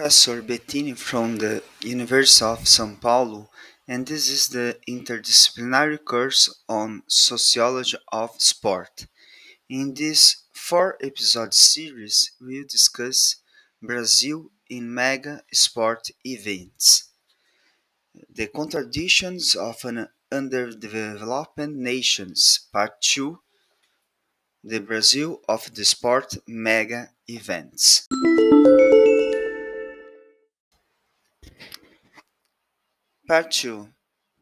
Professor Bettine from the University of São Paulo, and this is the interdisciplinary course on Sociology of Sport. In this four episode series, we'll discuss Brazil in mega sport events. The contradictions of an underdeveloped nations, part 2 the Brazil of the sport mega events. Part 2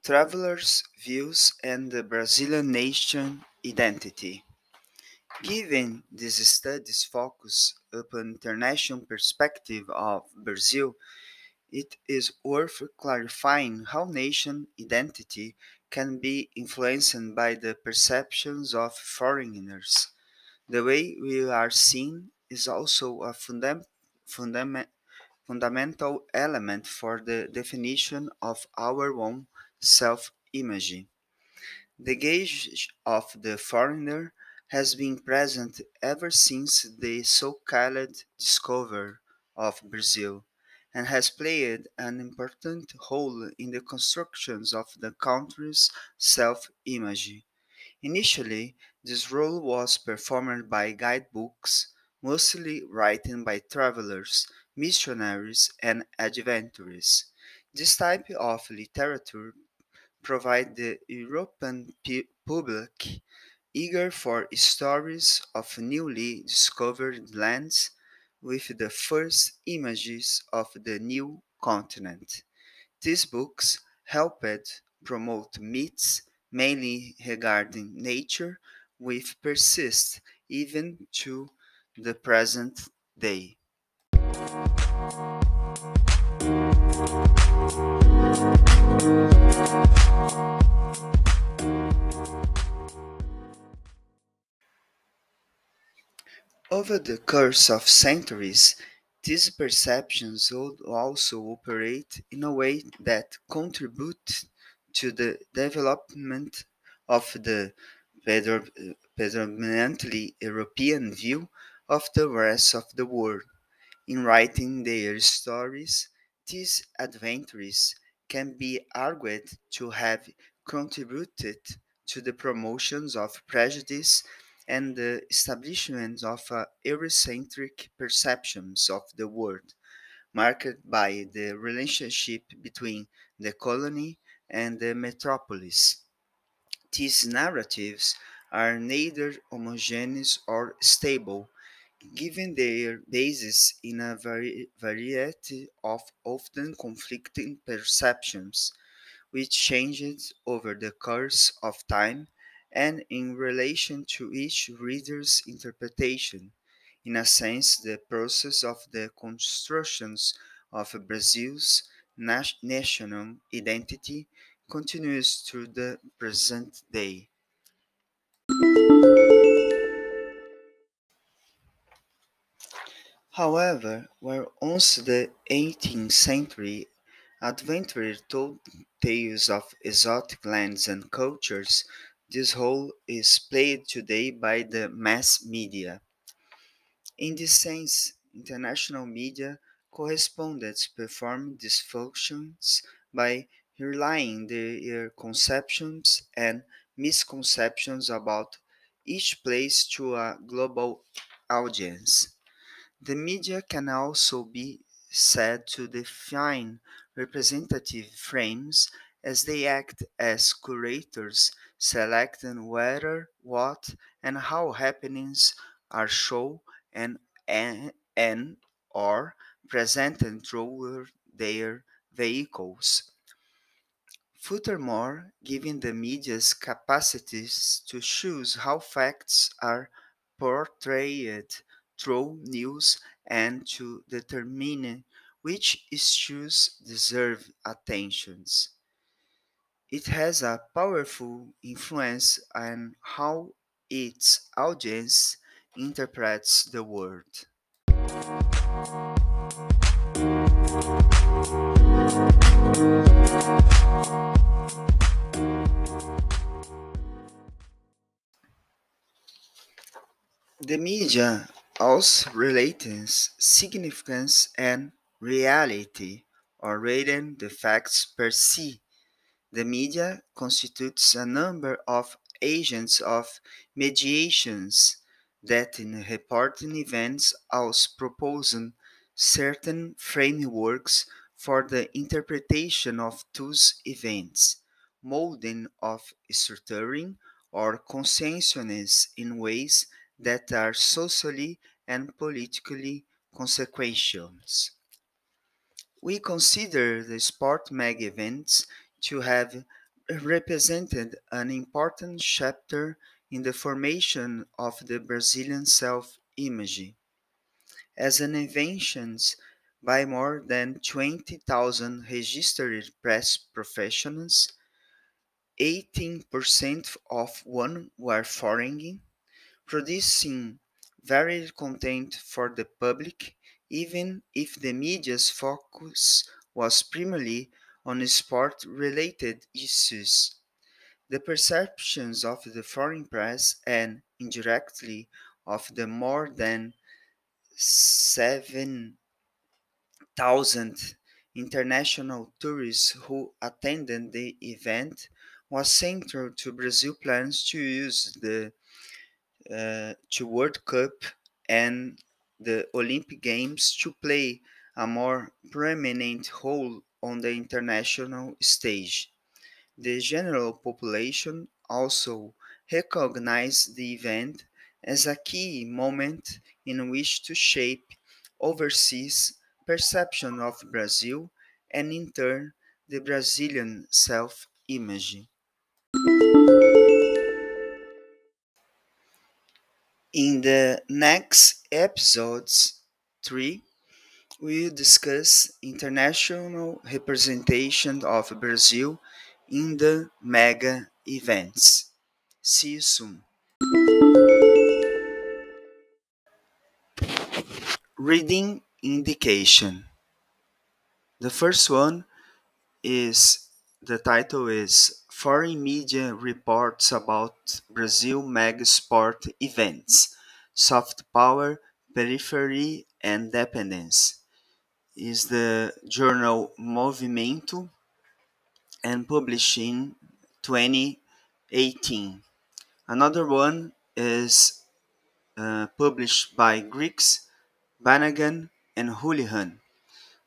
Travelers' Views and the Brazilian Nation Identity. Given this study's focus upon international perspective of Brazil, it is worth clarifying how nation identity can be influenced by the perceptions of foreigners. The way we are seen is also a fundam- fundament fundamental element for the definition of our own self image. The gaze of the foreigner has been present ever since the so called discovery of Brazil and has played an important role in the constructions of the country's self image. Initially, this role was performed by guidebooks, mostly written by travelers, missionaries, and adventurers. This type of literature provides the European public eager for stories of newly discovered lands with the first images of the new continent. These books helped promote myths mainly regarding nature which persist even to the present day. Over the course of centuries, these perceptions also operate in a way that contribute to the development of the predom- predominantly European view of the rest of the world. In writing their stories, these adventures can be argued to have contributed to the promotions of prejudice and the establishment of uh, Eurocentric perceptions of the world, marked by the relationship between the colony and the metropolis. These narratives are neither homogeneous or stable, given their basis in a vari- variety of often conflicting perceptions, which changed over the course of time and in relation to each reader's interpretation. In a sense, the process of the constructions of Brazil's national identity continues to the present day. However, where once the 18th century adventurers told tales of exotic lands and cultures, this role is played today by the mass media. In this sense, international media correspondents perform these functions by relying their conceptions and misconceptions about each place to a global audience. The media can also be said to define representative frames as they act as curators, selecting whether, what, and how happenings are shown and, and, and or presented through their vehicles. Furthermore, given the media's capacities to choose how facts are portrayed through news and to determine which issues deserve attentions, it has a powerful influence on how its audience interprets the world. The media also relates significance and reality, or rather the facts per se. The media constitutes a number of agents of mediations that in reporting events also proposing certain frameworks for the interpretation of those events, molding of structuring or consciousness in ways that are socially and politically consequential. We consider the sport mega events to have represented an important chapter in the formation of the Brazilian self image. As an invention by more than 20,000 registered press professionals, 18% of one were foreign, producing varied content for the public, even if the media's focus was primarily on sport related issues. The perceptions of the foreign press and, indirectly, of the more than 7,000 international tourists who attended the event was central to Brazil's plans to use the Uh, to World Cup and the Olympic Games to play a more prominent role on the international stage. The general population also recognized the event as a key moment in which to shape overseas perception of Brazil and in turn the Brazilian self-image. In the next episodes 3 we will discuss international representation of Brazil in the mega events. See you soon. Reading indication. The first one is the title is Foreign Media Reports About Brazil Mega Sport Events Soft Power, Periphery and Dependence. Is the journal Movimento and published in 2018. Another one is uh, published by Grix, Brannagan, and Houlihan.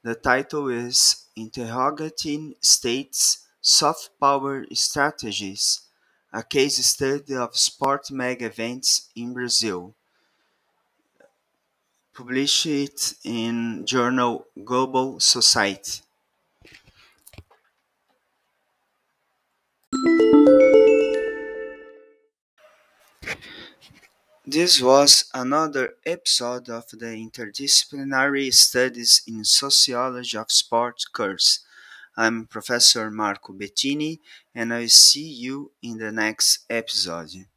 The title is Interrogating States Soft Power Strategies A Case Study of Sport Mega Events in Brazil. Published in journal Global Society. This was another episode of the Interdisciplinary Studies in Sociology of Sport course. I'm Professor Marco Bettine, and I'll see you in the next episode.